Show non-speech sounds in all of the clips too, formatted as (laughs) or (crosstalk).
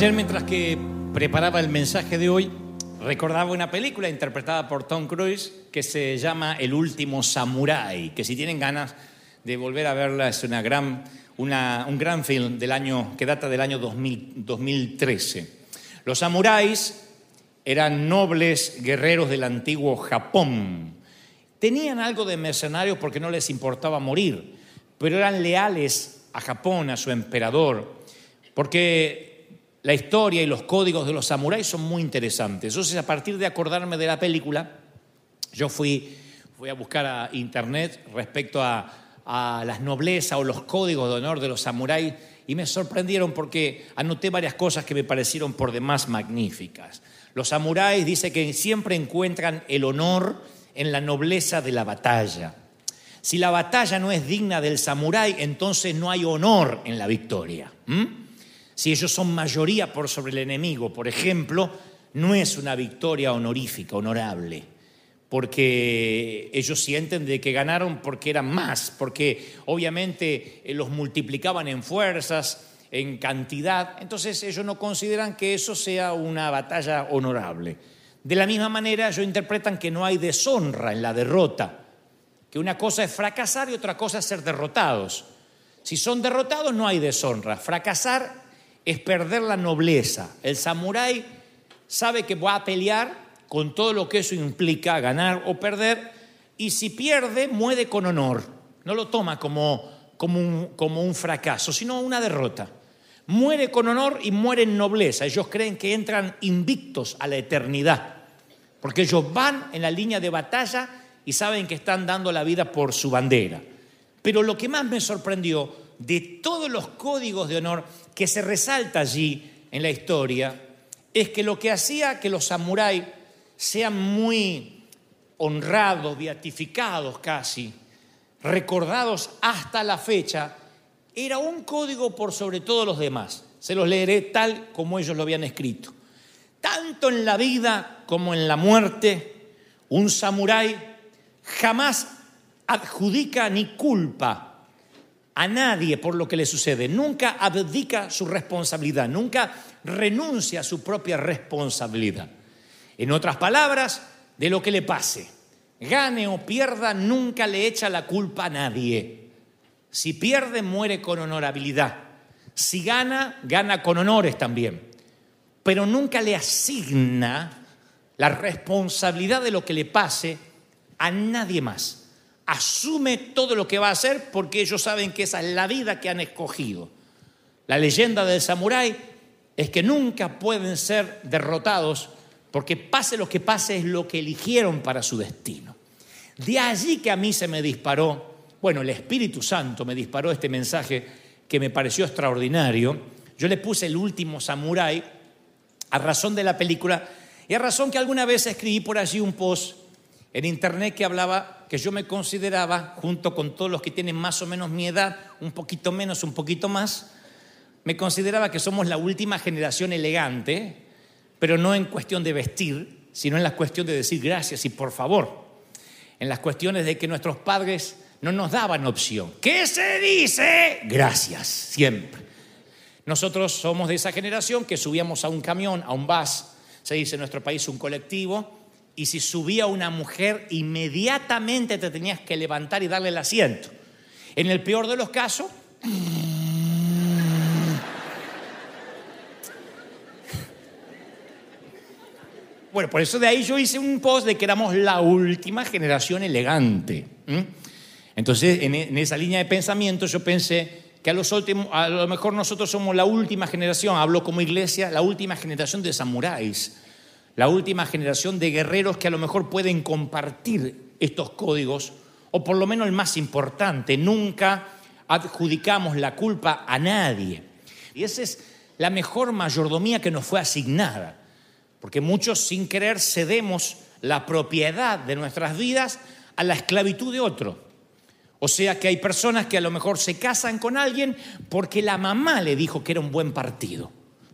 Ayer mientras que preparaba el mensaje de hoy, recordaba una película interpretada por Tom Cruise que se llama El último samurái, que si tienen ganas de volver a verla es una gran, un gran film del año, que data del año 2000 2013. Los samuráis eran nobles guerreros del antiguo Japón. Tenían algo de mercenarios porque no les importaba morir, pero eran leales a Japón, a su emperador, porque la historia y los códigos de los samuráis son muy interesantes. Entonces, a partir de acordarme de la película, yo fui, a buscar a internet respecto a, las noblezas o los códigos de honor de los samuráis y me sorprendieron porque anoté varias cosas que me parecieron por demás magníficas. Los samuráis dice que siempre encuentran el honor en la nobleza de la batalla. Si la batalla no es digna del samurái, entonces no hay honor en la victoria. ¿m? Si ellos son mayoría por sobre el enemigo, por ejemplo, no es una victoria honorífica, honorable, porque ellos sienten de que ganaron porque eran más, porque obviamente eh, los multiplicaban en fuerzas, en cantidad, entonces ellos no consideran que eso sea una batalla honorable. De la misma manera, ellos interpretan que no hay deshonra en la derrota, que una cosa es fracasar y otra cosa es ser derrotados. Si son derrotados no hay deshonra. Fracasar es perder la nobleza. El samurái sabe que va a pelear con todo lo que eso implica, ganar o perder, y si pierde, muere con honor. No lo toma como, como, un, como un fracaso, sino una derrota. Muere con honor y muere en nobleza. Ellos creen que entran invictos a la eternidad, porque ellos van en la línea de batalla y saben que están dando la vida por su bandera. Pero lo que más me sorprendió de todos los códigos de honor que se resalta allí en la historia es que lo que hacía que los samuráis sean muy honrados, beatificados casi, recordados hasta la fecha, era un código por sobre todos los demás. Se los leeré tal como ellos lo habían escrito. Tanto en la vida como en la muerte, un samurái jamás adjudica ni culpa a nadie por lo que le sucede, nunca abdica su responsabilidad, nunca renuncia a su propia responsabilidad. En otras palabras, de lo que le pase, gane o pierda, nunca le echa la culpa a nadie. Si pierde, muere con honorabilidad. Si gana, gana con honores también. Pero nunca le asigna la responsabilidad de lo que le pase a nadie más asume todo lo que va a hacer porque ellos saben que esa es la vida que han escogido. La leyenda del samurái es que nunca pueden ser derrotados porque pase lo que pase es lo que eligieron para su destino. De allí que a mí se me disparó, bueno, el Espíritu Santo me disparó este mensaje que me pareció extraordinario. Yo le puse el último samurái a razón de la película y a razón que alguna vez escribí por allí un post en internet que hablaba que yo me consideraba, junto con todos los que tienen más o menos mi edad, un poquito menos, un poquito más, me consideraba que somos la última generación elegante, pero no en cuestión de vestir, sino en la cuestión de decir gracias y por favor, en las cuestiones de que nuestros padres no nos daban opción. ¿Qué se dice? Gracias, siempre. Nosotros somos de esa generación que subíamos a un camión, a un bus, se dice en nuestro país un colectivo, y si subía una mujer, inmediatamente te tenías que levantar y darle el asiento. En el peor de los casos, (laughs) bueno, por eso de ahí yo hice un post de que éramos la última generación elegante. Entonces, en, en esa línea de pensamiento, yo pensé que a, los últimos, a lo mejor nosotros somos la última generación, hablo como iglesia, la última generación de samuráis la última generación de guerreros que a lo mejor pueden compartir estos códigos, o por lo menos el más importante, nunca adjudicamos la culpa a nadie. Y esa es la mejor mayordomía que nos fue asignada, porque muchos sin querer cedemos la propiedad de nuestras vidas a la esclavitud de otro. O sea que hay personas que a lo mejor se casan con alguien porque la mamá le dijo que era un buen partido.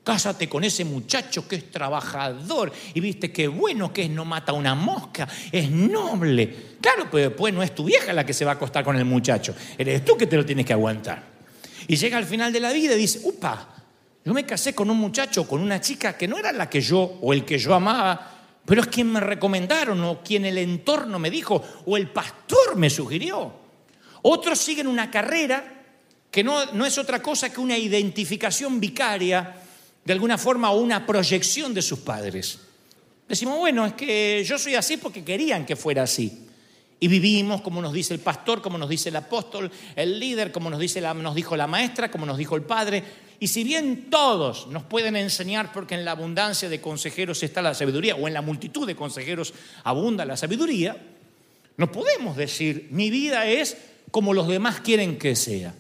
Cásate con ese muchacho que es trabajador y viste qué bueno que es, no mata una mosca, es noble. Claro, pero después no es tu vieja la que se va a acostar con el muchacho, eres tú que te lo tienes que aguantar. Y llega al final de la vida y dice, upa, Yo me casé con un muchacho, con una chica que no era la que yo o el que yo amaba, pero es quien me recomendaron o quien el entorno me dijo o el pastor me sugirió. Otros siguen una carrera que no, no es otra cosa que una identificación vicaria, de alguna forma, una proyección de sus padres. Decimos, bueno, es que yo soy así porque querían que fuera así. Y vivimos como nos dice el pastor, como nos dice el apóstol, el líder, como nos, dice nos dijo la maestra, como nos dijo el padre. Y si bien todos nos pueden enseñar, porque en la abundancia de consejeros está la sabiduría, o en la multitud de consejeros abunda la sabiduría, no podemos decir, mi vida es como los demás quieren que sea.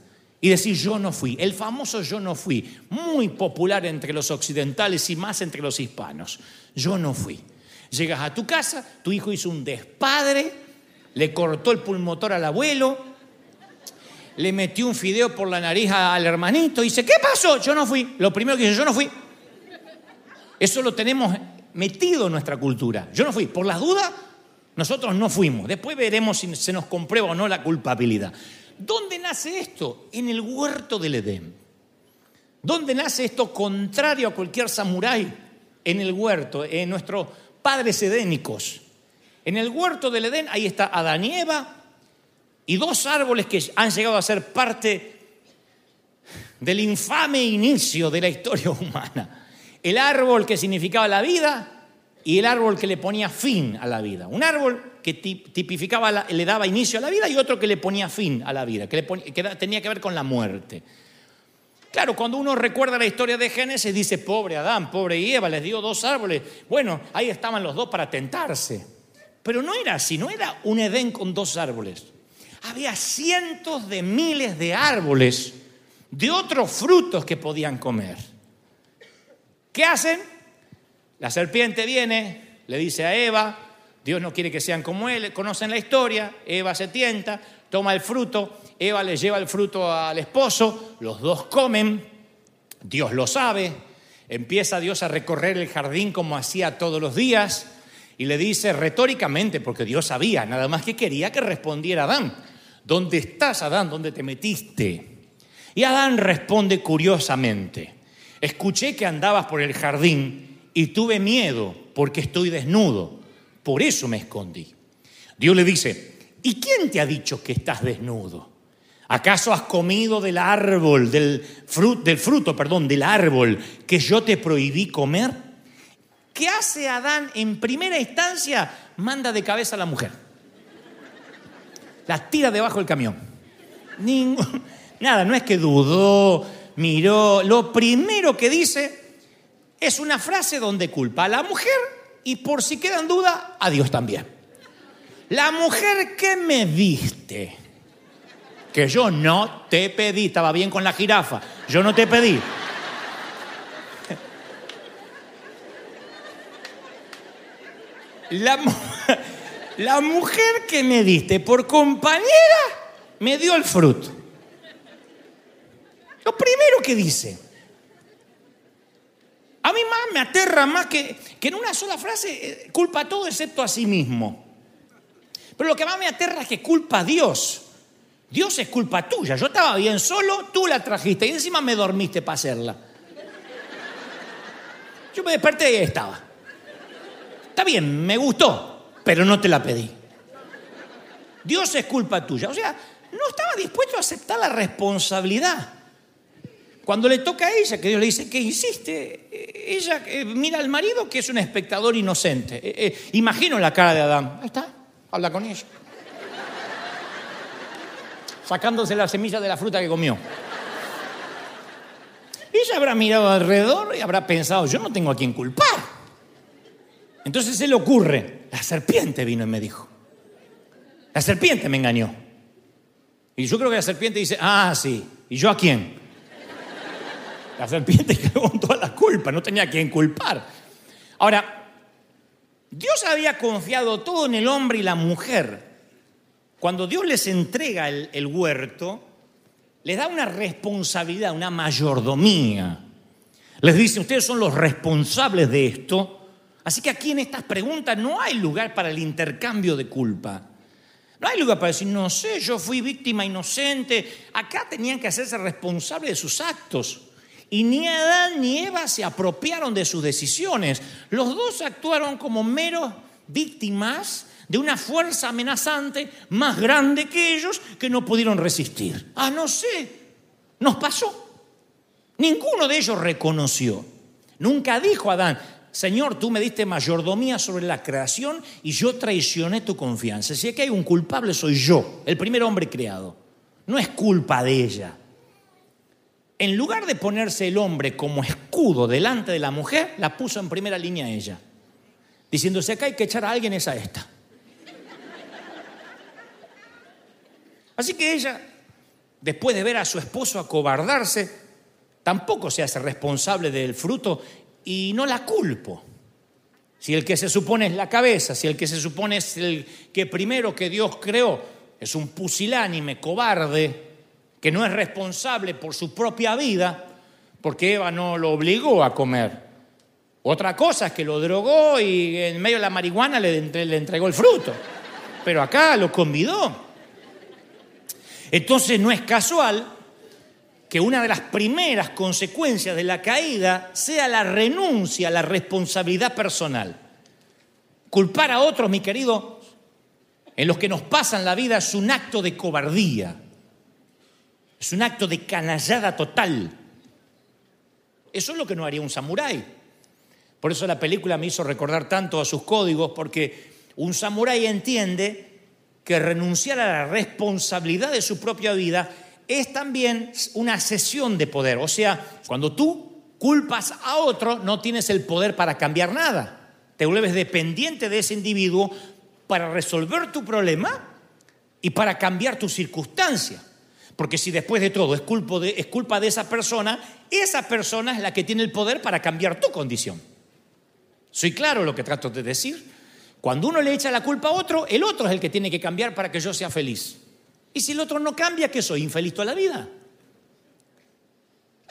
Y decir, yo no fui. El famoso yo no fui, muy popular entre los occidentales y más entre los hispanos. Yo no fui. Llegas a tu casa, tu hijo hizo un despadre, le cortó el pulmotor al abuelo, le metió un fideo por la nariz al hermanito y dice, ¿qué pasó? Yo no fui. Lo primero que dice, yo no fui. Eso lo tenemos metido en nuestra cultura. Yo no fui. Por las dudas, nosotros no fuimos. Después veremos si se nos comprueba o no la culpabilidad. ¿Dónde nace esto? En el huerto del Edén. ¿Dónde nace esto contrario a cualquier samurái? En el huerto, en nuestros padres edénicos. En el huerto del Edén, ahí está Adán y Eva y dos árboles que han llegado a ser parte del infame inicio de la historia (laughs) humana. El árbol que significaba la vida y el árbol que le ponía fin a la vida. Un árbol que tipificaba, le daba inicio a la vida y otro que le ponía fin a la vida, que, tenía que ver con la muerte. Claro, cuando uno recuerda la historia de Génesis, dice, pobre Adán, pobre Eva, les dio dos árboles. Bueno, ahí estaban los dos para tentarse. Pero no era así, no era un Edén con dos árboles. Había cientos de miles de árboles de otros frutos que podían comer. ¿Qué hacen? La serpiente viene, le dice a Eva, Dios no quiere que sean como él, conocen la historia, Eva se tienta, toma el fruto, Eva le lleva el fruto al esposo, los dos comen, Dios lo sabe, empieza Dios a recorrer el jardín como hacía todos los días, y le dice retóricamente, porque Dios sabía, nada más que quería que respondiera Adán. ¿Dónde estás, Adán? ¿Dónde te metiste? Y Adán responde curiosamente, escuché que andabas por el jardín y tuve miedo porque estoy desnudo, por eso me escondí. Dios le dice, ¿y quién te ha dicho que estás desnudo? ¿Acaso has comido del árbol, del fruto, perdón, del árbol que yo te prohibí comer? ¿Qué hace Adán en primera instancia? Manda de cabeza a la mujer. La tira debajo del camión. (laughs) nada, no es que dudó, miró. Lo primero que dice es una frase donde culpa a la mujer y por si queda en duda, a Dios también. La mujer que me diste, que yo no te pedí, estaba bien con la jirafa, yo no te pedí. La, mujer que me diste por compañera me dio el fruto. Lo primero que dice. Me aterra más que, que en una sola frase eh, culpa a todo excepto a sí mismo. Pero lo que más me aterra es que culpa a Dios. Dios es culpa tuya. Yo estaba bien solo, tú la trajiste y encima me dormiste para hacerla. Yo me desperté y estaba. Está bien, me gustó, pero no te la pedí. Dios es culpa tuya. O sea, no estaba dispuesto a aceptar la responsabilidad. Cuando le toca a ella, que Dios le dice, ¿qué hiciste? Eh, ella eh, mira al marido que es un espectador inocente. Eh, imagino la cara de Adán. Ahí está, habla con ella. Sacándose la semilla de la fruta que comió. Ella habrá mirado alrededor y habrá pensado, yo no tengo a quien culpar. Entonces se le ocurre, la serpiente vino y me dijo, la serpiente me engañó. Y yo creo que la serpiente dice, ah, sí, ¿y yo a quién? La serpiente (laughs) quedó con toda la culpa, no tenía a quién culpar. Ahora, Dios había confiado todo en el hombre y la mujer. Cuando Dios les entrega el, el huerto, les da una responsabilidad, una mayordomía. Les dice, ustedes son los responsables de esto Así que aquí en estas preguntas no hay lugar para el intercambio de culpa. No hay lugar para decir, no sé, yo fui víctima inocente. Acá tenían que hacerse responsables de sus actos. Y ni Adán ni Eva se apropiaron de sus decisiones. Los dos actuaron como meros víctimas de una fuerza amenazante más grande que ellos que no pudieron resistir. Ah, no sé, nos pasó. Ninguno de ellos reconoció. Nunca dijo Adán, Señor, tú me diste mayordomía sobre la creación y yo traicioné tu confianza. Si que hay un culpable soy yo, el primer hombre creado. No es culpa de ella. En lugar de ponerse el hombre como escudo delante de la mujer, la puso en primera línea ella. Diciendo, si acá hay que echar a alguien es a esta. Así que ella, después de ver a su esposo acobardarse, tampoco se hace responsable del fruto y no la culpo. Si el que se supone es la cabeza, si el que se supone es el que primero que Dios creó es un pusilánime, cobarde, que no es responsable por su propia vida, porque Eva no lo obligó a comer. Otra cosa es que lo drogó y en medio de la marihuana le, le entregó el fruto. Pero acá lo convidó. Entonces no es casual que una de las primeras consecuencias de la caída sea la renuncia a la responsabilidad personal. Culpar a otros, mi querido, en los que nos pasan la vida es un acto de cobardía, es un acto de canallada total. Eso es lo que no haría un samurái. Por eso la película me hizo recordar tanto a sus códigos, porque un samurái entiende que renunciar a la responsabilidad de su propia vida es también una cesión de poder. O sea, cuando tú culpas a otro, no tienes el poder para cambiar nada. Te vuelves dependiente de ese individuo para resolver tu problema y para cambiar tu circunstancia. Porque si después de todo es culpa de, es culpa de esa persona, esa persona es la que tiene el poder para cambiar tu condición. ¿Soy claro lo que trato de decir? Cuando uno le echa la culpa a otro, el otro es el que tiene que cambiar para que yo sea feliz. Y si el otro no cambia, ¿qué soy? Infeliz toda la vida.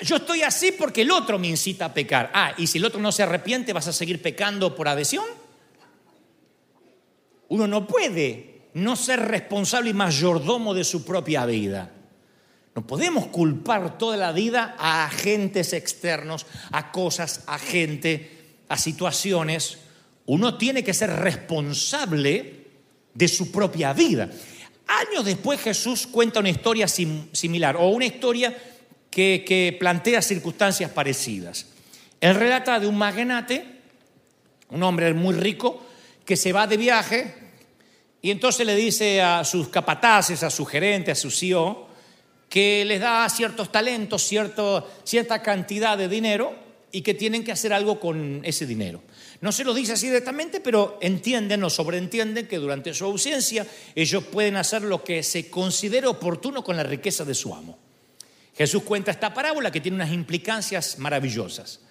Yo estoy así porque el otro me incita a pecar. Ah, y si el otro no se arrepiente, ¿vas a seguir pecando por adhesión? Uno no puede no ser responsable y mayordomo de su propia vida. No podemos culpar toda la vida a agentes externos, a cosas, a gente, a situaciones uno tiene que ser responsable de su propia vida. Años después Jesús cuenta una historia similar o una historia que, plantea circunstancias parecidas. Él relata de un magnate, un hombre muy rico, que se va de viaje y entonces le dice a sus capataces, a su gerente, a su CEO, que les da ciertos talentos, cierta cantidad de dinero y que tienen que hacer algo con ese dinero. No se lo dice así directamente, pero entienden o sobreentienden que durante su ausencia ellos pueden hacer lo que se considere oportuno con la riqueza de su amo. Jesús cuenta esta parábola que tiene unas implicancias maravillosas.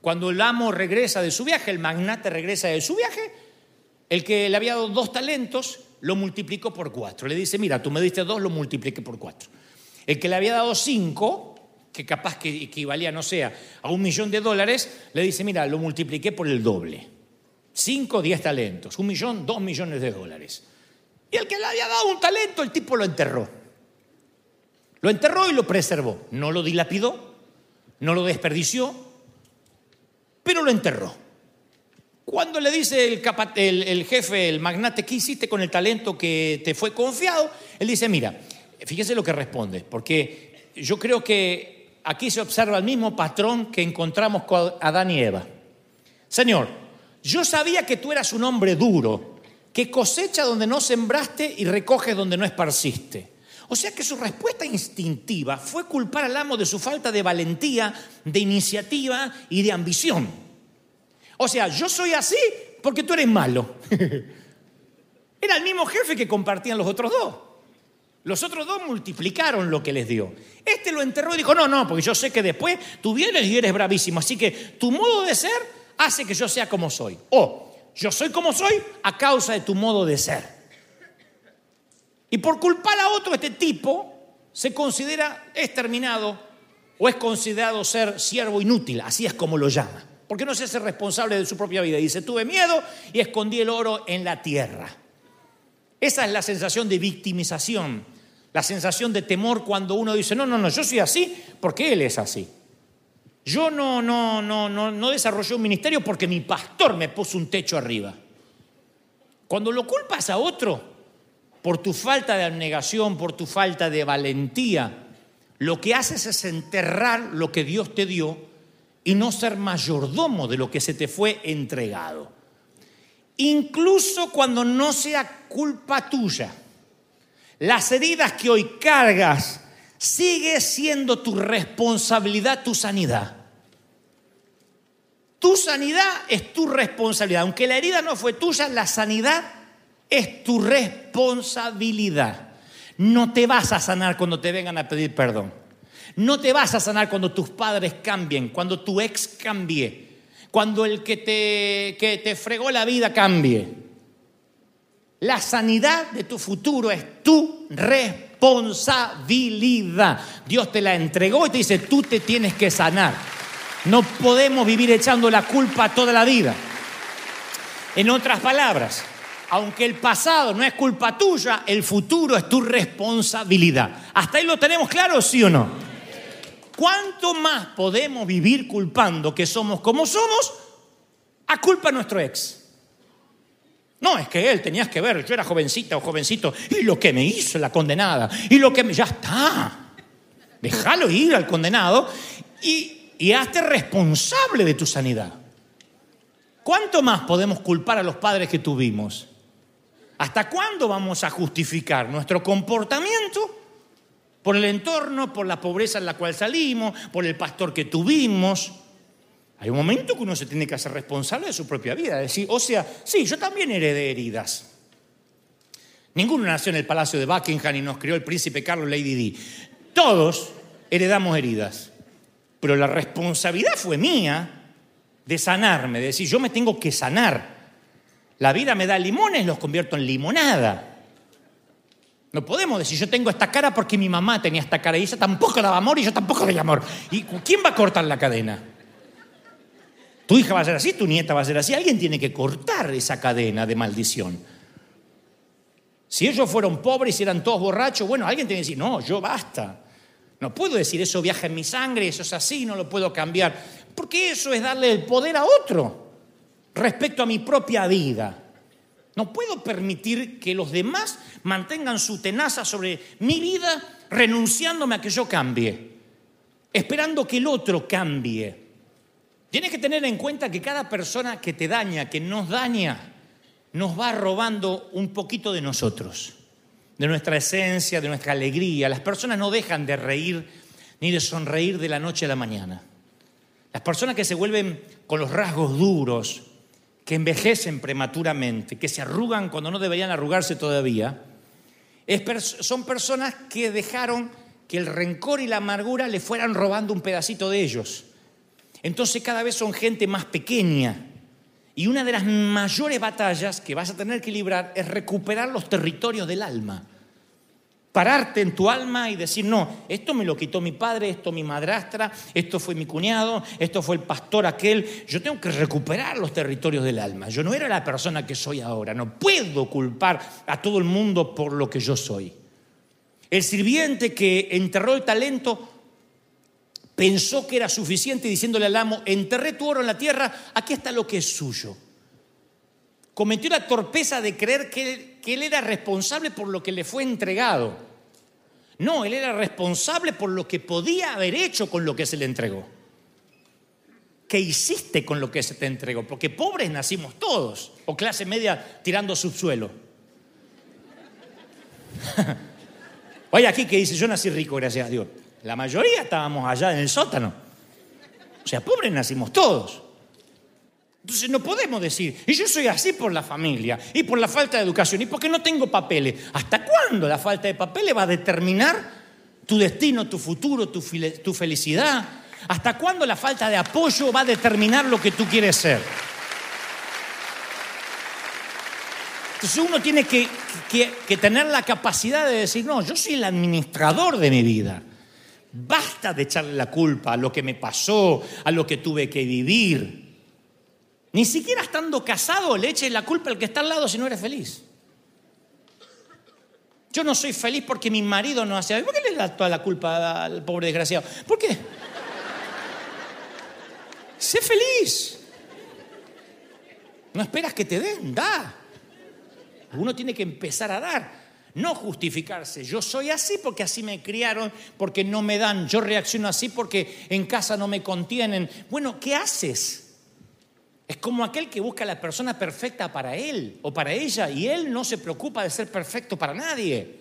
Cuando el amo regresa de su viaje, el magnate regresa de su viaje, el que le había dado dos talentos lo multiplicó por cuatro. Le dice, mira, tú me diste dos, lo multipliqué por cuatro. El que le había dado cinco que capaz que equivalía, no sea, a un millón de dólares, le dice, mira, lo multipliqué por el doble. Cinco, diez talentos. Un millón, dos millones de dólares. Y el que le había dado un talento, el tipo lo enterró. Lo enterró y lo preservó. No lo dilapidó, no lo desperdició, pero lo enterró. Cuando le dice el, el, jefe, el magnate, ¿qué hiciste con el talento que te fue confiado? Él dice, mira, fíjese lo que responde, porque yo creo que aquí se observa el mismo patrón que encontramos con Adán y Eva. Señor, yo sabía que tú eras un hombre duro, que cosecha donde no sembraste y recoge donde no esparciste. O sea que su respuesta instintiva fue culpar al amo de su falta de valentía, de iniciativa y de ambición. O sea, yo soy así porque tú eres malo. (laughs) Era el mismo jefe que compartían los otros dos. Los otros dos multiplicaron lo que les dio. Este lo enterró y dijo, no, no, porque yo sé que después tú vienes y eres bravísimo. Así que tu modo de ser hace que yo sea como soy. O yo soy como soy a causa de tu modo de ser. Y por culpar a otro, este tipo se considera exterminado o es considerado ser siervo inútil. Así es como lo llama. Porque no se hace responsable de su propia vida. Dice, tuve miedo y escondí el oro en la tierra. Esa es la sensación de victimización la sensación de temor cuando uno dice, no, no, no, yo soy así porque él es así. Yo no, no, no, no, no desarrollé un ministerio porque mi pastor me puso un techo arriba. Cuando lo culpas a otro por tu falta de abnegación, por tu falta de valentía, lo que haces es enterrar lo que Dios te dio y no ser mayordomo de lo que se te fue entregado. Incluso cuando no sea culpa tuya. Las heridas que hoy cargas sigue siendo tu responsabilidad, tu sanidad. Tu sanidad es tu responsabilidad. Aunque la herida no fue tuya, la sanidad es tu responsabilidad. No te vas a sanar cuando te vengan a pedir perdón. No te vas a sanar cuando tus padres cambien, cuando tu ex cambie, cuando el que te, que te fregó la vida cambie. La sanidad de tu futuro es tu responsabilidad. Dios te la entregó y te dice, tú te tienes que sanar. No podemos vivir echando la culpa toda la vida. En otras palabras, aunque el pasado no es culpa tuya, el futuro es tu responsabilidad. ¿Hasta ahí lo tenemos claro, sí o no? ¿Cuánto más podemos vivir culpando que somos como somos a culpa de nuestro ex? No, es que él, tenías que ver, yo era jovencita o jovencito, y lo que me hizo la condenada, y lo que me... Ya está. Déjalo ir al condenado y, y hazte responsable de tu sanidad. ¿Cuánto más podemos culpar a los padres que tuvimos? ¿Hasta cuándo vamos a justificar nuestro comportamiento por el entorno, por la pobreza en la cual salimos, por el pastor que tuvimos. Hay un momento que uno se tiene que hacer responsable de su propia vida. Decir, o sea, sí, yo también heredé heridas. Ninguno nació en el palacio de Buckingham y nos crió el príncipe Carlos Lady Di. Todos heredamos heridas. Pero la responsabilidad fue mía de sanarme, de decir, yo me tengo que sanar. La vida me da limones, los convierto en limonada. No podemos decir, yo tengo esta cara porque mi mamá tenía esta cara y ella tampoco daba amor y yo tampoco doy amor. ¿Y quién va a cortar la cadena? Tu hija va a ser así, tu nieta va a ser así. Alguien tiene que cortar esa cadena de maldición. Si ellos fueron pobres y eran todos borrachos, bueno, alguien tiene que decir, no, yo basta. No puedo decir eso viaja en mi sangre, eso es así, no lo puedo cambiar. Porque eso es darle el poder a otro respecto a mi propia vida. No puedo permitir que los demás mantengan su tenaza sobre mi vida renunciándome a que yo cambie, esperando que el otro cambie. Tienes que tener en cuenta que cada persona que te daña, que nos daña, nos va robando un poquito de nosotros, de nuestra esencia, de nuestra alegría. Las personas no dejan de reír ni de sonreír de la noche a la mañana. Las personas que se vuelven con los rasgos duros, que envejecen prematuramente, que se arrugan cuando no deberían arrugarse todavía, son personas que dejaron que el rencor y la amargura le fueran robando un pedacito de ellos. Entonces cada vez son gente más pequeña. Y una de las mayores batallas que vas a tener que librar es recuperar los territorios del alma pararte en tu alma y decir, no, esto me lo quitó mi padre, esto mi madrastra, esto fue mi cuñado, esto fue el pastor aquel, yo tengo que recuperar los territorios del alma. Yo no era la persona que soy ahora, no puedo culpar a todo el mundo por lo que yo soy. El sirviente que enterró el talento pensó que era suficiente diciéndole al amo, enterré tu oro en la tierra, aquí está lo que es suyo. Cometió la torpeza de creer que él era responsable por lo que le fue entregado. No, él era responsable por lo que podía haber hecho con lo que se le entregó. ¿Qué hiciste con lo que se te entregó? Porque pobres nacimos todos, o clase media tirando subsuelo. (laughs) Oye, aquí que dice, yo nací rico, gracias a Dios. La mayoría estábamos allá en el sótano. O sea, pobres nacimos todos. Entonces no podemos decir, y yo soy así por la familia, y por la falta de educación, y porque no tengo papeles. ¿Hasta cuándo la falta de papeles va a determinar tu destino, tu futuro, tu, felicidad? ¿Hasta cuándo la falta de apoyo va a determinar lo que tú quieres ser? Entonces uno tiene que, que tener la capacidad de decir, no, yo soy el administrador de mi vida. Basta de echarle la culpa a lo que me pasó, a lo que tuve que vivir. Ni siquiera estando casado le eches la culpa al que está al lado si no eres feliz. Yo no soy feliz porque mi marido no hace. ¿Por qué le da toda la culpa al pobre desgraciado? ¿Por qué? Sé feliz. No esperas que te den, da. Uno tiene que empezar a dar, no justificarse. Yo soy así porque así me criaron, porque no me dan. Yo reacciono así porque en casa no me contienen. Bueno, ¿qué haces? Es como aquel que busca la persona perfecta para él o para ella y él no se preocupa de ser perfecto para nadie.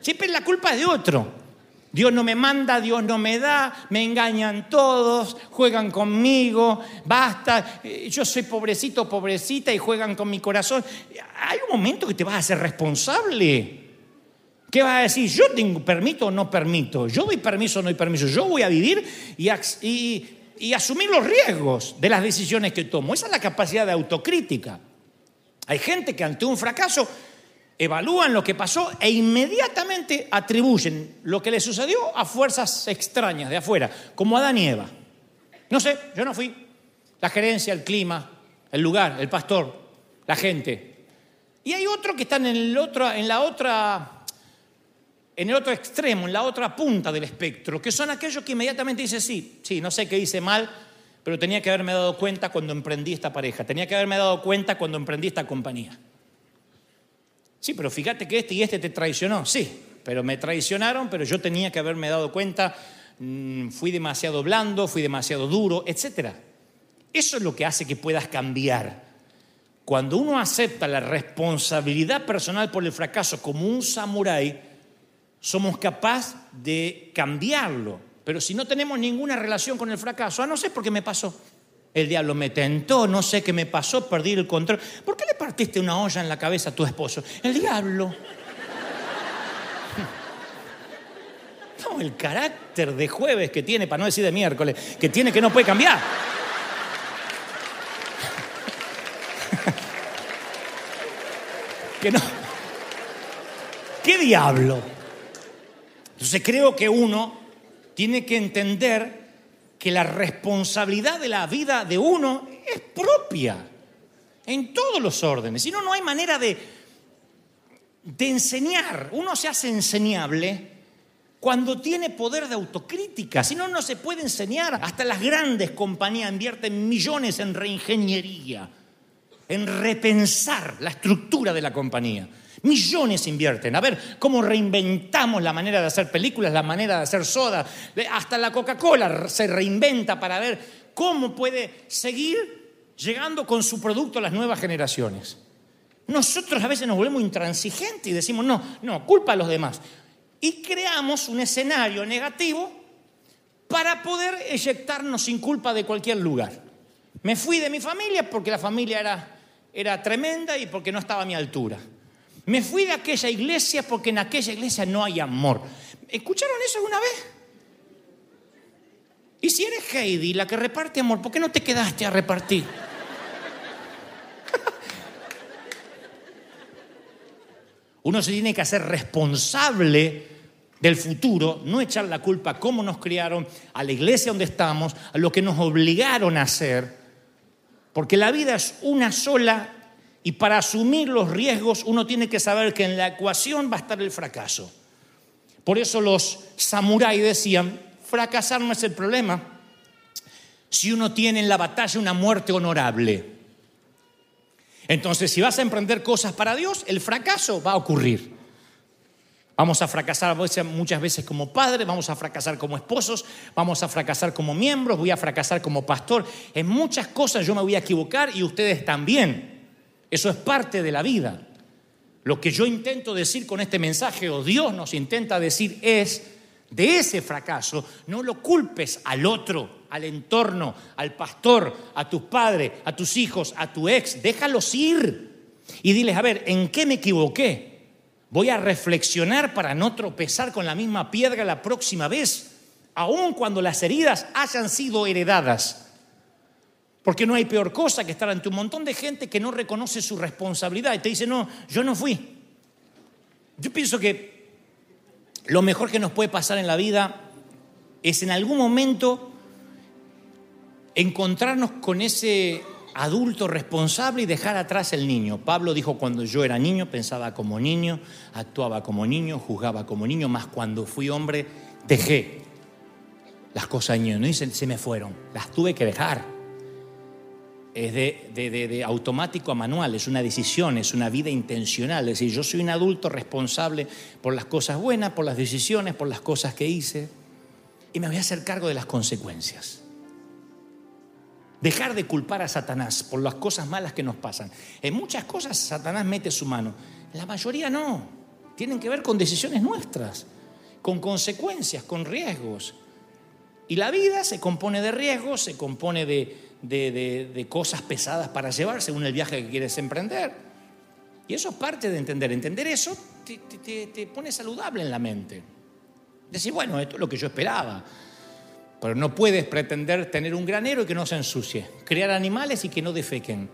Siempre la culpa es de otro. Dios no me manda, Dios no me da, me engañan todos, juegan conmigo, basta, eh, yo soy pobrecito, pobrecita y juegan con mi corazón. Hay un momento que te vas a hacer responsable. ¿Qué vas a decir? Yo permito o no permito, yo doy permiso o no doy permiso, yo voy a vivir y asumir los riesgos de las decisiones que tomo. Esa es la capacidad de autocrítica. Hay gente que ante un fracaso evalúan lo que pasó e inmediatamente atribuyen lo que le sucedió a fuerzas extrañas de afuera, como Adán y Eva. No sé, yo no fui. La gerencia, el clima, el lugar, el pastor, la gente. Y hay otros que están en, el otro, en la otra, en el otro extremo, en la otra punta del espectro, que son aquellos que inmediatamente dicen, sí, sí, no sé qué hice mal, pero tenía que haberme dado cuenta cuando emprendí esta pareja, tenía que haberme dado cuenta cuando emprendí esta compañía. Sí, pero fíjate que este y este te traicionó. Sí, pero me traicionaron, pero yo tenía que haberme dado cuenta, mm, fui demasiado blando, fui demasiado duro, etc. Eso es lo que hace que puedas cambiar. Cuando uno acepta la responsabilidad personal por el fracaso como un samurái, somos capaces de cambiarlo. Pero si no tenemos ninguna relación con el fracaso, ah, no sé por qué me pasó. El diablo me tentó, no sé qué me pasó, perdí el control. ¿Por qué le partiste una olla en la cabeza a tu esposo? El diablo. (laughs) No, el carácter de jueves que tiene, para no decir de miércoles, que tiene que no puede cambiar. (laughs) que no. ¿Qué diablo? Entonces creo que uno tiene que entender que la responsabilidad de la vida de uno es propia en todos los órdenes. Si no, no hay manera de, de enseñar. Uno se hace enseñable cuando tiene poder de autocrítica. Si no, no se puede enseñar. Hasta las grandes compañías invierten millones en reingeniería, en repensar la estructura de la compañía. Millones invierten. A ver cómo reinventamos la manera de hacer películas, la manera de hacer soda. Hasta la Coca-Cola se reinventa para ver cómo puede seguir llegando con su producto a las nuevas generaciones. Nosotros a veces nos volvemos intransigentes y decimos, no, no, culpa a los demás. Y creamos un escenario negativo para poder eyectarnos sin culpa de cualquier lugar. Me fui de mi familia porque la familia era, era tremenda y porque no estaba a mi altura. Me fui de aquella iglesia porque en aquella iglesia no hay amor. ¿Escucharon eso alguna vez? Y si eres Heidi, la que reparte amor, ¿por qué no te quedaste a repartir? (laughs) Uno se tiene que hacer responsable del futuro, no echar la culpa a cómo nos criaron, a la iglesia donde estamos, a lo que nos obligaron a hacer, porque la vida es una sola y para asumir los riesgos uno tiene que saber que en la ecuación va a estar el fracaso. Por eso los samuráis decían, fracasar no es el problema si uno tiene en la batalla una muerte honorable. Entonces, si vas a emprender cosas para Dios, el fracaso va a ocurrir. Vamos a fracasar muchas veces como padres, vamos a fracasar como esposos, vamos a fracasar como miembros, voy a fracasar como pastor. En muchas cosas yo me voy a equivocar y ustedes también. Eso es parte de la vida. Lo que yo intento decir con este mensaje, o Dios nos intenta decir, es, de ese fracaso, no lo culpes al otro, al entorno, al pastor, a tus padres, a tus hijos, a tu ex, déjalos ir. Y diles, a ver, ¿en qué me equivoqué? Voy a reflexionar para no tropezar con la misma piedra la próxima vez, aun cuando las heridas hayan sido heredadas. Porque no hay peor cosa que estar ante un montón de gente que no reconoce su responsabilidad y te dice, no, yo no fui. Yo pienso que lo mejor que nos puede pasar en la vida es en algún momento encontrarnos con ese adulto responsable y dejar atrás el niño. Pablo dijo, cuando yo era niño pensaba como niño, actuaba como niño, juzgaba como niño, más cuando fui hombre dejé las cosas niños. No se me fueron, las tuve que dejar. Es de, de, automático a manual, es una decisión, es una vida intencional. Es decir, yo soy un adulto responsable por las cosas buenas, por las decisiones, por las cosas que hice, y me voy a hacer cargo de las consecuencias. Dejar de culpar a Satanás por las cosas malas que nos pasan. En muchas cosas Satanás mete su mano, la mayoría no. Tienen que ver con decisiones nuestras, con consecuencias, con riesgos. Y la vida se compone de riesgos, se compone de, de, cosas pesadas para llevar según el viaje que quieres emprender. Y eso es parte de entender. Entender eso te, pone saludable en la mente. Decir, bueno, esto es lo que yo esperaba. Pero no puedes pretender tener un granero y que no se ensucie. Crear animales y que no defequen.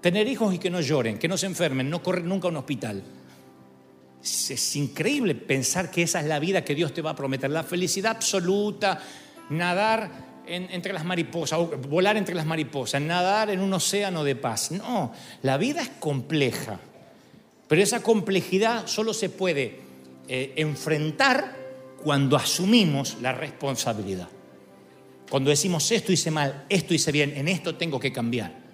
Tener hijos y que no lloren, que no se enfermen, no correr nunca a un hospital. Es increíble pensar que esa es la vida que Dios te va a prometer. La felicidad absoluta, nadar entre las mariposas, volar entre las mariposas, nadar en un océano de paz. No, la vida es compleja, pero esa complejidad solo se puede eh, enfrentar cuando asumimos la responsabilidad. Cuando decimos esto hice mal, esto hice bien, en esto tengo que cambiar.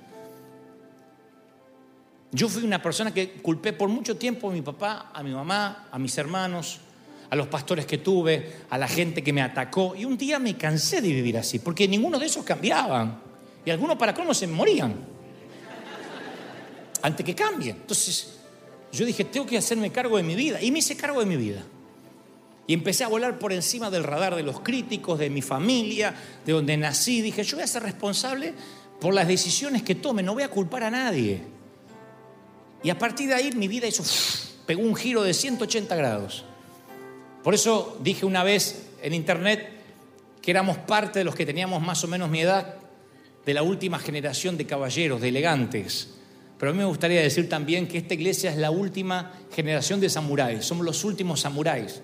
Yo fui una persona que culpé por mucho tiempo a mi papá, a mi mamá, a mis hermanos, a los pastores que tuve, a la gente que me atacó. Y un día me cansé de vivir así, porque ninguno de esos cambiaban. Y algunos para cómo se morían. Antes que cambien. Entonces, yo dije, tengo que hacerme cargo de mi vida. Y me hice cargo de mi vida. Y empecé a volar por encima del radar de los críticos, de mi familia, de donde nací. Dije, yo voy a ser responsable por las decisiones que tome, no voy a culpar a nadie. Y a partir de ahí mi vida hizo, pegó un giro de 180 grados. Por eso dije una vez en internet que éramos parte de los que teníamos más o menos mi edad, de la última generación de caballeros, de elegantes. Pero a mí me gustaría decir también que esta iglesia es la última generación de samuráis, somos los últimos samuráis,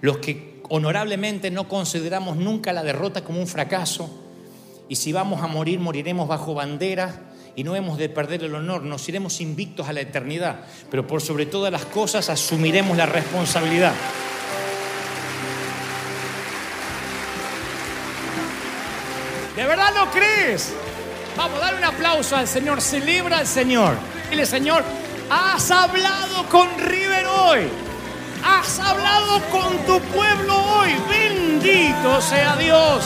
los que honorablemente no consideramos nunca la derrota como un fracaso, y si vamos a morir, moriremos bajo bandera y no hemos de perder el honor, nos iremos invictos a la eternidad, pero por sobre todas las cosas asumiremos la responsabilidad. Crees? Vamos, dar un aplauso al Señor, celebra al Señor. Dile, Señor, has hablado con River hoy. Has hablado con tu pueblo hoy. Bendito sea Dios.